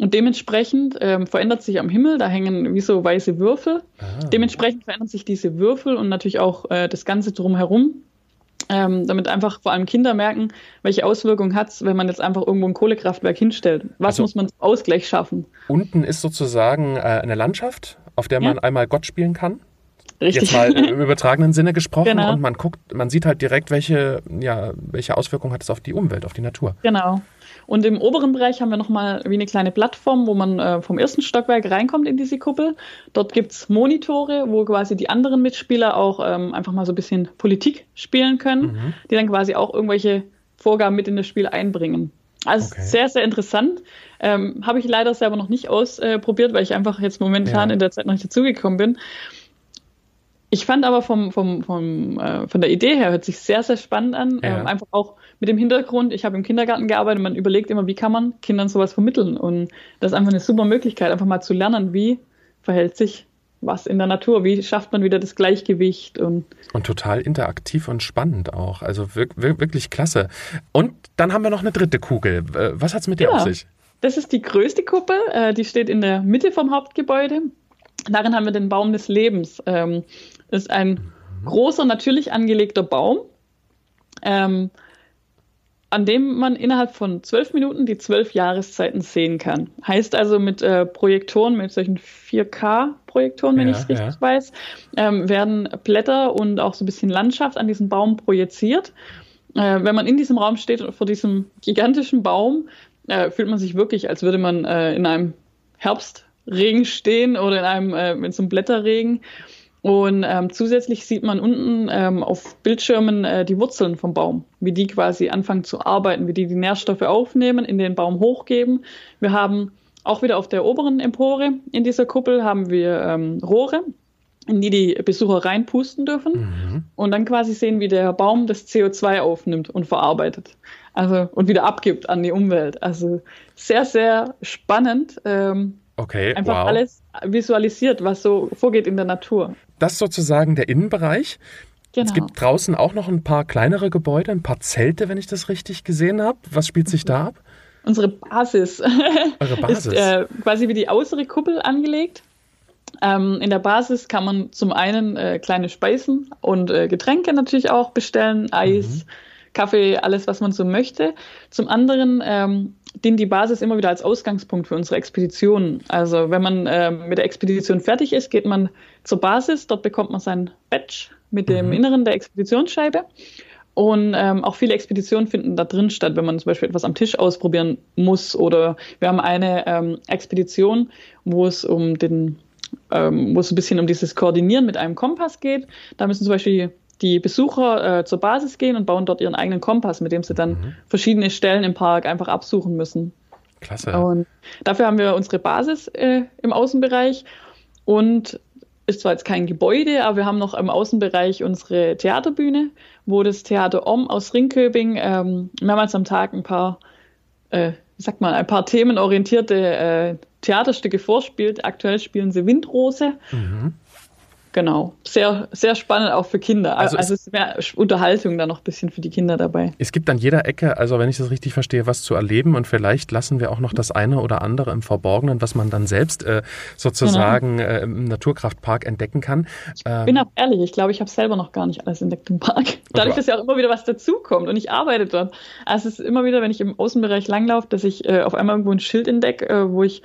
Und dementsprechend ähm, verändert sich am Himmel, da hängen wie so weiße Würfel. Ah. Dementsprechend verändern sich diese Würfel und natürlich auch äh, das Ganze drumherum ähm, damit einfach vor allem Kinder merken, welche Auswirkungen hat es, wenn man jetzt einfach irgendwo ein Kohlekraftwerk hinstellt. Was also, muss man zum Ausgleich schaffen? Unten ist sozusagen äh, eine Landschaft, auf der man ja. einmal Gott spielen kann. Richtig. Jetzt mal im übertragenen Sinne gesprochen genau. und man guckt, man sieht halt direkt, welche, ja, welche Auswirkungen hat es auf die Umwelt, auf die Natur. Genau. Und im oberen Bereich haben wir nochmal wie eine kleine Plattform, wo man äh, vom ersten Stockwerk reinkommt in diese Kuppel. Dort gibt es Monitore, wo quasi die anderen Mitspieler auch ähm, einfach mal so ein bisschen Politik spielen können, mhm. die dann quasi auch irgendwelche Vorgaben mit in das Spiel einbringen. Also okay. sehr, sehr interessant. Ähm, Habe ich leider selber noch nicht ausprobiert, weil ich einfach jetzt momentan ja. in der Zeit noch nicht dazugekommen bin. Ich fand aber vom, vom, vom, äh, von der Idee her hört sich sehr, sehr spannend an. Ja. Ähm, einfach auch mit dem Hintergrund, ich habe im Kindergarten gearbeitet und man überlegt immer, wie kann man Kindern sowas vermitteln. Und das ist einfach eine super Möglichkeit, einfach mal zu lernen, wie verhält sich was in der Natur, wie schafft man wieder das Gleichgewicht. Und, und total interaktiv und spannend auch. Also wirklich, wirklich klasse. Und dann haben wir noch eine dritte Kugel. Was hat es mit dir ja, auf sich? Das ist die größte Kuppel, äh, die steht in der Mitte vom Hauptgebäude. Darin haben wir den Baum des Lebens. Ähm, ist ein großer, natürlich angelegter Baum. Ähm, an dem man innerhalb von zwölf Minuten die zwölf Jahreszeiten sehen kann. Heißt also mit äh, Projektoren, mit solchen 4K-Projektoren, wenn ja, ich es richtig ja. weiß, ähm, werden Blätter und auch so ein bisschen Landschaft an diesen Baum projiziert. Äh, wenn man in diesem Raum steht vor diesem gigantischen Baum, äh, fühlt man sich wirklich, als würde man äh, in einem Herbstregen stehen oder in einem äh, in so einem Blätterregen. Und ähm, zusätzlich sieht man unten ähm, auf Bildschirmen äh, die Wurzeln vom Baum, wie die quasi anfangen zu arbeiten, wie die die Nährstoffe aufnehmen, in den Baum hochgeben. Wir haben auch wieder auf der oberen Empore in dieser Kuppel haben wir ähm, Rohre, in die die Besucher reinpusten dürfen mhm. und dann quasi sehen, wie der Baum das CO2 aufnimmt und verarbeitet. Also und wieder abgibt an die Umwelt. Also sehr, sehr spannend. Ähm, okay, einfach wow. alles visualisiert, was so vorgeht in der Natur. Das ist sozusagen der Innenbereich. Genau. Es gibt draußen auch noch ein paar kleinere Gebäude, ein paar Zelte, wenn ich das richtig gesehen habe. Was spielt sich da ab? Unsere Basis. Eure Basis. ist äh, quasi wie die äußere Kuppel angelegt. Ähm, in der Basis kann man zum einen äh, kleine Speisen und äh, Getränke natürlich auch bestellen, Eis, mhm. Kaffee, alles, was man so möchte. Zum anderen ähm, dient die Basis immer wieder als Ausgangspunkt für unsere Expeditionen. Also wenn man äh, mit der Expedition fertig ist, geht man zur Basis, dort bekommt man sein Badge mit dem mhm. Inneren der Expeditionsscheibe. Und ähm, auch viele Expeditionen finden da drin statt, wenn man zum Beispiel etwas am Tisch ausprobieren muss. Oder wir haben eine ähm, Expedition, wo es um den, ähm, wo es ein bisschen um dieses Koordinieren mit einem Kompass geht. Da müssen zum Beispiel die Besucher äh, zur Basis gehen und bauen dort ihren eigenen Kompass, mit dem sie dann mhm. verschiedene Stellen im Park einfach absuchen müssen. Klasse. Und dafür haben wir unsere Basis äh, im Außenbereich und ist zwar jetzt kein Gebäude, aber wir haben noch im Außenbereich unsere Theaterbühne, wo das Theater Om aus Ringköbing ähm, mehrmals am Tag ein paar äh, wie sagt man, ein paar themenorientierte äh, Theaterstücke vorspielt. Aktuell spielen sie Windrose. Mhm. Genau, sehr, sehr spannend auch für Kinder. Also, also es ist mehr Unterhaltung da noch ein bisschen für die Kinder dabei. Es gibt an jeder Ecke, also wenn ich das richtig verstehe, was zu erleben und vielleicht lassen wir auch noch das eine oder andere im Verborgenen, was man dann selbst äh, sozusagen genau. äh, im Naturkraftpark entdecken kann. Ähm, ich bin auch ehrlich, ich glaube, ich habe selber noch gar nicht alles entdeckt im Park. Dadurch, dass ja auch immer wieder was dazukommt und ich arbeite dort. Also es ist immer wieder, wenn ich im Außenbereich langlaufe, dass ich äh, auf einmal irgendwo ein Schild entdecke, äh, wo ich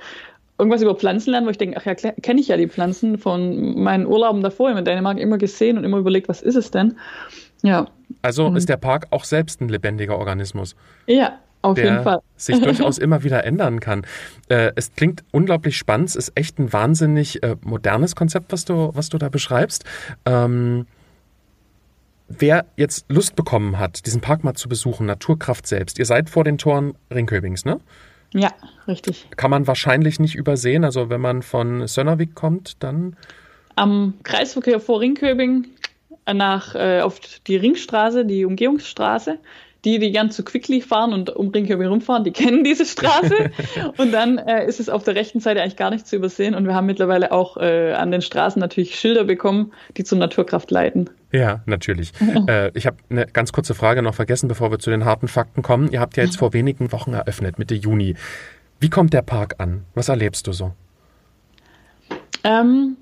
irgendwas über Pflanzen lernen, wo ich denke, ach ja, kenne ich ja die Pflanzen von meinen Urlauben davor in Dänemark immer gesehen und immer überlegt, was ist es denn? Ja. Also mhm. ist der Park auch selbst ein lebendiger Organismus. Ja, auf der jeden Fall. sich durchaus immer wieder ändern kann. Äh, es klingt unglaublich spannend, es ist echt ein wahnsinnig äh, modernes Konzept, was du, was du da beschreibst. Ähm, wer jetzt Lust bekommen hat, diesen Park mal zu besuchen, Naturkraft selbst, ihr seid vor den Toren Ringköbings, ne? Ja, richtig. Kann man wahrscheinlich nicht übersehen. Also wenn man von Sönnervik kommt, dann. Am Kreisverkehr vor Ringköbing nach, äh, auf die Ringstraße, die Umgehungsstraße. Die, die gern zu Quickly fahren und um Ringköbing rumfahren, die kennen diese Straße. und dann äh, ist es auf der rechten Seite eigentlich gar nicht zu übersehen. Und wir haben mittlerweile auch äh, an den Straßen natürlich Schilder bekommen, die zum Naturkraft leiten. Ja, natürlich. äh, ich habe eine ganz kurze Frage noch vergessen, bevor wir zu den harten Fakten kommen. Ihr habt ja jetzt vor wenigen Wochen eröffnet, Mitte Juni. Wie kommt der Park an? Was erlebst du so? Ähm,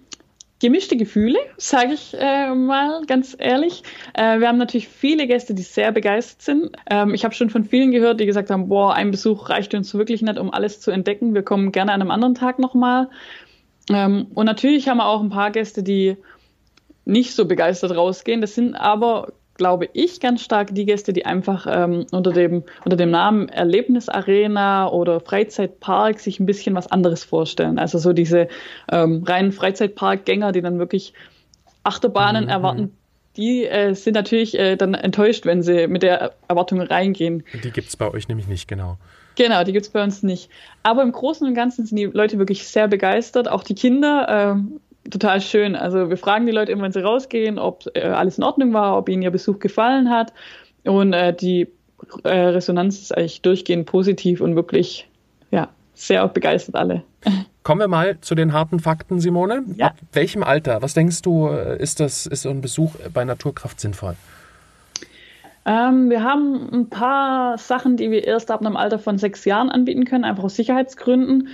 gemischte Gefühle, sage ich äh, mal ganz ehrlich. Äh, wir haben natürlich viele Gäste, die sehr begeistert sind. Ähm, ich habe schon von vielen gehört, die gesagt haben, boah, ein Besuch reicht uns wirklich nicht, um alles zu entdecken. Wir kommen gerne an einem anderen Tag nochmal. Ähm, und natürlich haben wir auch ein paar Gäste, die nicht so begeistert rausgehen. Das sind aber, glaube ich, ganz stark die Gäste, die einfach ähm, unter, dem, unter dem Namen Erlebnisarena oder Freizeitpark sich ein bisschen was anderes vorstellen. Also so diese ähm, reinen Freizeitparkgänger, die dann wirklich Achterbahnen mhm. erwarten, die äh, sind natürlich äh, dann enttäuscht, wenn sie mit der Erwartung reingehen. Die gibt es bei euch nämlich nicht, genau. Genau, die gibt es bei uns nicht. Aber im Großen und Ganzen sind die Leute wirklich sehr begeistert, auch die Kinder. Äh, total schön. Also wir fragen die Leute immer, wenn sie rausgehen, ob äh, alles in Ordnung war, ob ihnen ihr Besuch gefallen hat. Und äh, die äh, Resonanz ist eigentlich durchgehend positiv und wirklich, ja, sehr begeistert alle. Kommen wir mal zu den harten Fakten, Simone. Ja. Ab welchem Alter, was denkst du, äh, ist das, ist so ein Besuch bei Naturkraft sinnvoll? Ähm, wir haben ein paar Sachen, die wir erst ab einem Alter von sechs Jahren anbieten können, einfach aus Sicherheitsgründen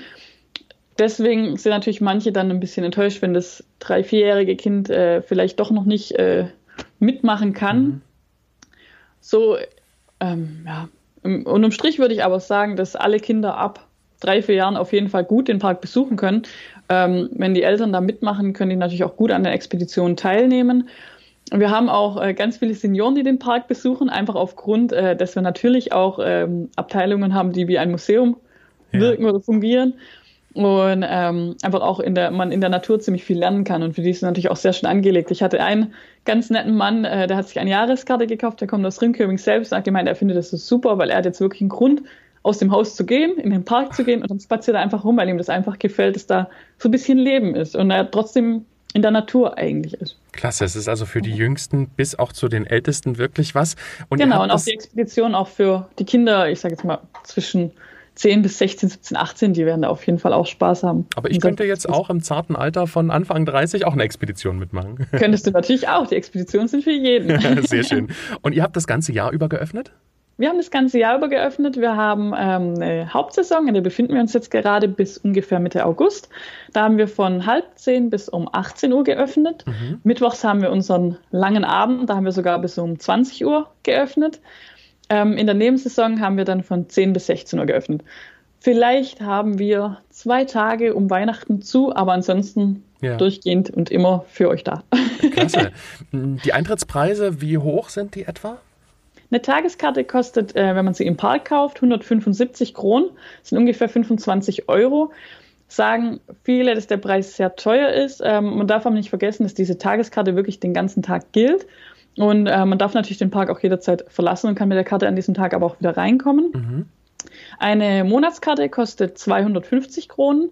deswegen sind natürlich manche dann ein bisschen enttäuscht, wenn das drei-, vierjährige Kind äh, vielleicht doch noch nicht äh, mitmachen kann. Mhm. So, ähm, ja. Unterm Strich würde ich aber sagen, dass alle Kinder ab drei, vier Jahren auf jeden Fall gut den Park besuchen können. Ähm, wenn die Eltern da mitmachen, können die natürlich auch gut an der Expedition teilnehmen. Wir haben auch äh, ganz viele Senioren, die den Park besuchen, einfach aufgrund, äh, dass wir natürlich auch ähm, Abteilungen haben, die wie ein Museum ja. wirken oder fungieren und ähm, einfach auch in der, man in der Natur ziemlich viel lernen kann. Und für die ist es natürlich auch sehr schön angelegt. Ich hatte einen ganz netten Mann, äh, der hat sich eine Jahreskarte gekauft, der kommt aus Ringköbing selbst und hat gemeint, er findet das so super, weil er hat jetzt wirklich einen Grund, aus dem Haus zu gehen, in den Park zu gehen und dann spaziert er einfach rum, weil ihm das einfach gefällt, dass da so ein bisschen Leben ist und er trotzdem in der Natur eigentlich ist. Klasse, es ist also für die Jüngsten bis auch zu den Ältesten wirklich was. Und genau, und auch die Expedition auch für die Kinder, ich sage jetzt mal zwischen 10 bis 16, 17, 18, die werden da auf jeden Fall auch Spaß haben. Aber ich könnte jetzt auch im zarten Alter von Anfang 30 auch eine Expedition mitmachen. Könntest du natürlich auch. Die Expeditionen sind für jeden. Sehr schön. Und ihr habt das ganze Jahr über geöffnet? Wir haben das ganze Jahr über geöffnet. Wir haben ähm, eine Hauptsaison, in der befinden wir uns jetzt gerade bis ungefähr Mitte August. Da haben wir von halb zehn bis um 18 Uhr geöffnet. Mhm. Mittwochs haben wir unseren langen Abend, da haben wir sogar bis um 20 Uhr geöffnet. Ähm, in der Nebensaison haben wir dann von 10 bis 16 Uhr geöffnet. Vielleicht haben wir zwei Tage um Weihnachten zu, aber ansonsten ja. durchgehend und immer für euch da. Klasse. Die Eintrittspreise, wie hoch sind die etwa? Eine Tageskarte kostet, äh, wenn man sie im Park kauft, 175 Kronen, das sind ungefähr 25 Euro. Sagen viele, dass der Preis sehr teuer ist. Ähm, man darf aber nicht vergessen, dass diese Tageskarte wirklich den ganzen Tag gilt. Und äh, man darf natürlich den Park auch jederzeit verlassen und kann mit der Karte an diesem Tag aber auch wieder reinkommen. Mhm. Eine Monatskarte kostet 250 Kronen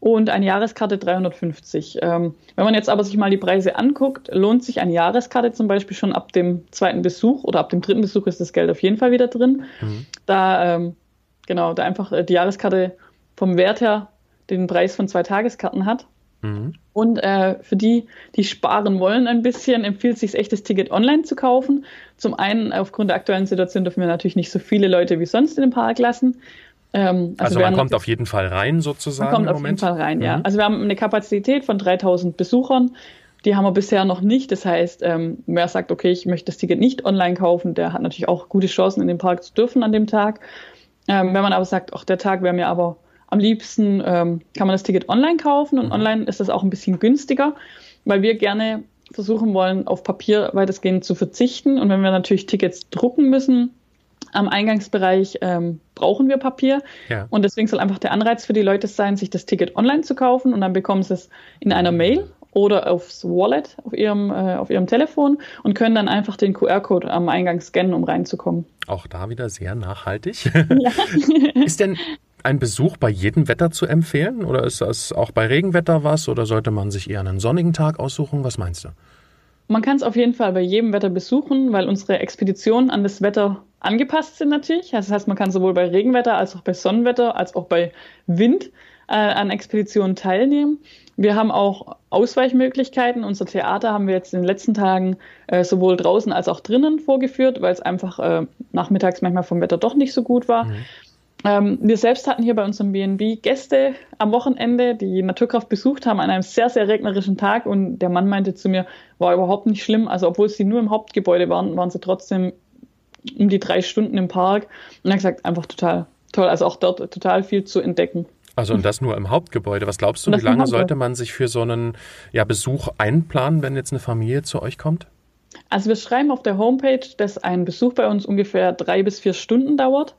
und eine Jahreskarte 350. Ähm, wenn man jetzt aber sich mal die Preise anguckt, lohnt sich eine Jahreskarte zum Beispiel schon ab dem zweiten Besuch oder ab dem dritten Besuch ist das Geld auf jeden Fall wieder drin. Mhm. Da ähm, genau, der einfach äh, die Jahreskarte vom Wert her den Preis von zwei Tageskarten hat. Mhm. Und äh, für die, die sparen wollen ein bisschen, empfiehlt sich echt, das Ticket online zu kaufen. Zum einen, aufgrund der aktuellen Situation dürfen wir natürlich nicht so viele Leute wie sonst in den Park lassen. Ähm, also, also man kommt auf jeden Fall rein sozusagen. Man kommt auf Moment. jeden Fall rein, mhm. ja. Also wir haben eine Kapazität von 3000 Besuchern. Die haben wir bisher noch nicht. Das heißt, ähm, wer sagt, okay, ich möchte das Ticket nicht online kaufen, der hat natürlich auch gute Chancen, in den Park zu dürfen an dem Tag. Ähm, wenn man aber sagt, ach, der Tag wäre mir aber am liebsten, ähm, kann man das Ticket online kaufen und mhm. online ist das auch ein bisschen günstiger, weil wir gerne versuchen wollen, auf Papier weitestgehend zu verzichten. Und wenn wir natürlich Tickets drucken müssen, am Eingangsbereich ähm, brauchen wir Papier. Ja. Und deswegen soll einfach der Anreiz für die Leute sein, sich das Ticket online zu kaufen und dann bekommen sie es in einer Mail oder aufs Wallet auf ihrem, äh, auf ihrem Telefon und können dann einfach den QR-Code am Eingang scannen, um reinzukommen. Auch da wieder sehr nachhaltig. Ja. ist denn ein Besuch bei jedem Wetter zu empfehlen oder ist das auch bei Regenwetter was oder sollte man sich eher einen sonnigen Tag aussuchen? Was meinst du? Man kann es auf jeden Fall bei jedem Wetter besuchen, weil unsere Expeditionen an das Wetter angepasst sind natürlich. Das heißt, man kann sowohl bei Regenwetter als auch bei Sonnenwetter als auch bei Wind äh, an Expeditionen teilnehmen. Wir haben auch Ausweichmöglichkeiten. Unser Theater haben wir jetzt in den letzten Tagen äh, sowohl draußen als auch drinnen vorgeführt, weil es einfach äh, nachmittags manchmal vom Wetter doch nicht so gut war. Mhm. Ähm, wir selbst hatten hier bei unserem BNB Gäste am Wochenende, die Naturkraft besucht haben an einem sehr, sehr regnerischen Tag und der Mann meinte zu mir, war überhaupt nicht schlimm. Also obwohl sie nur im Hauptgebäude waren, waren sie trotzdem um die drei Stunden im Park und er hat gesagt, einfach total toll. Also auch dort total viel zu entdecken. Also und das nur im Hauptgebäude. Was glaubst du, wie lange sollte man sich für so einen ja, Besuch einplanen, wenn jetzt eine Familie zu euch kommt? Also wir schreiben auf der Homepage, dass ein Besuch bei uns ungefähr drei bis vier Stunden dauert.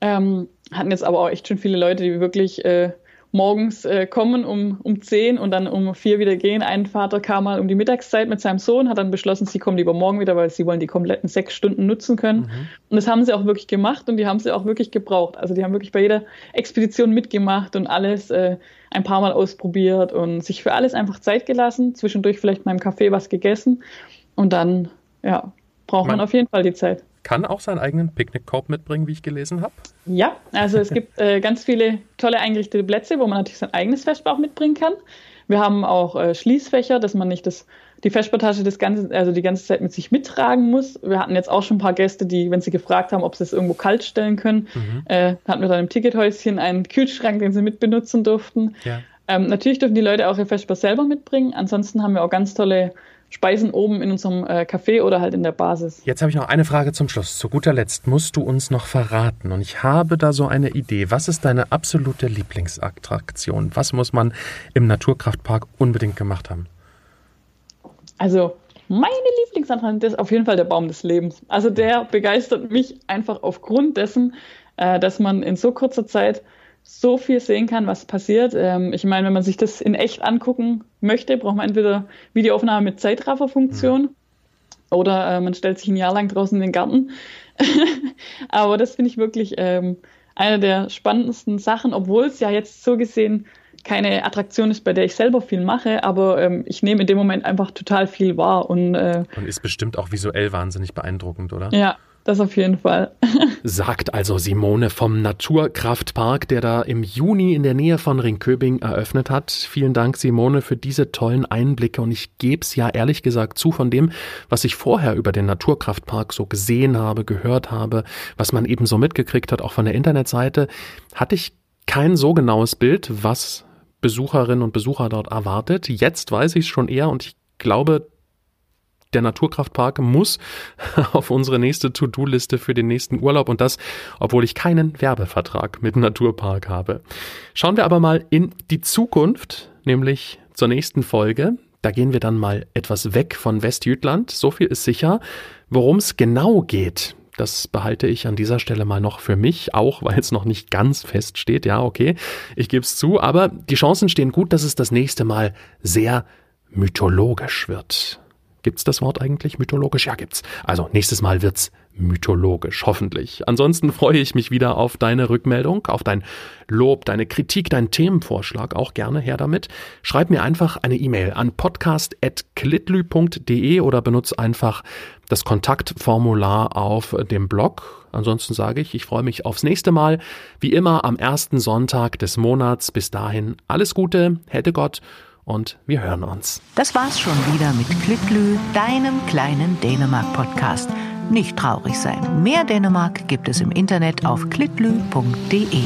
Ähm, hatten jetzt aber auch echt schon viele Leute, die wirklich äh, morgens äh, kommen um, um 10 und dann um 4 wieder gehen. Ein Vater kam mal um die Mittagszeit mit seinem Sohn, hat dann beschlossen, sie kommen lieber morgen wieder, weil sie wollen die kompletten sechs Stunden nutzen können. Mhm. Und das haben sie auch wirklich gemacht und die haben sie auch wirklich gebraucht. Also die haben wirklich bei jeder Expedition mitgemacht und alles äh, ein paar Mal ausprobiert und sich für alles einfach Zeit gelassen, zwischendurch vielleicht mal im Café was gegessen und dann, ja, braucht man, man auf jeden Fall die Zeit kann auch seinen eigenen Picknickkorb mitbringen, wie ich gelesen habe. Ja, also es gibt äh, ganz viele tolle eingerichtete Plätze, wo man natürlich sein eigenes Vesper auch mitbringen kann. Wir haben auch äh, Schließfächer, dass man nicht das, die Vespertasche das ganze, also die ganze Zeit mit sich mittragen muss. Wir hatten jetzt auch schon ein paar Gäste, die, wenn sie gefragt haben, ob sie es irgendwo kalt stellen können, mhm. äh, hatten wir dann im Tickethäuschen einen Kühlschrank, den sie mitbenutzen durften. Ja. Ähm, natürlich dürfen die Leute auch ihr Vesper selber mitbringen. Ansonsten haben wir auch ganz tolle Speisen oben in unserem äh, Café oder halt in der Basis. Jetzt habe ich noch eine Frage zum Schluss. Zu guter Letzt musst du uns noch verraten. Und ich habe da so eine Idee. Was ist deine absolute Lieblingsattraktion? Was muss man im Naturkraftpark unbedingt gemacht haben? Also, meine Lieblingsattraktion ist auf jeden Fall der Baum des Lebens. Also, der begeistert mich einfach aufgrund dessen, äh, dass man in so kurzer Zeit so viel sehen kann, was passiert. Ähm, ich meine, wenn man sich das in echt angucken möchte, braucht man entweder Videoaufnahme mit Zeitrafferfunktion mhm. oder äh, man stellt sich ein Jahr lang draußen in den Garten. Aber das finde ich wirklich ähm, eine der spannendsten Sachen, obwohl es ja jetzt so gesehen keine Attraktion ist, bei der ich selber viel mache, aber ähm, ich nehme in dem Moment einfach total viel wahr. Und, äh, und ist bestimmt auch visuell wahnsinnig beeindruckend, oder? Ja, das auf jeden Fall. Sagt also Simone vom Naturkraftpark, der da im Juni in der Nähe von Ringköbing eröffnet hat. Vielen Dank, Simone, für diese tollen Einblicke. Und ich gebe es ja ehrlich gesagt zu von dem, was ich vorher über den Naturkraftpark so gesehen habe, gehört habe, was man eben so mitgekriegt hat, auch von der Internetseite, hatte ich kein so genaues Bild, was Besucherinnen und Besucher dort erwartet. Jetzt weiß ich es schon eher und ich glaube, der Naturkraftpark muss auf unsere nächste To-Do-Liste für den nächsten Urlaub und das, obwohl ich keinen Werbevertrag mit Naturpark habe. Schauen wir aber mal in die Zukunft, nämlich zur nächsten Folge. Da gehen wir dann mal etwas weg von Westjütland. So viel ist sicher. Worum es genau geht, das behalte ich an dieser Stelle mal noch für mich, auch weil es noch nicht ganz fest steht. Ja, okay, ich gebe es zu, aber die Chancen stehen gut, dass es das nächste Mal sehr mythologisch wird. Gibt's das Wort eigentlich mythologisch? Ja, gibt's. Also nächstes Mal wird's mythologisch, hoffentlich. Ansonsten freue ich mich wieder auf deine Rückmeldung, auf dein Lob, deine Kritik, deinen Themenvorschlag, auch gerne her damit. Schreib mir einfach eine E-Mail an podcast.klitlü.de oder benutze einfach das Kontaktformular auf dem Blog. Ansonsten sage ich, ich freue mich aufs nächste Mal. Wie immer am ersten Sonntag des Monats. Bis dahin alles Gute, hätte Gott und wir hören uns. Das war's schon wieder mit Klitlü, deinem kleinen Dänemark-Podcast. Nicht traurig sein. Mehr Dänemark gibt es im Internet auf klitlü.de.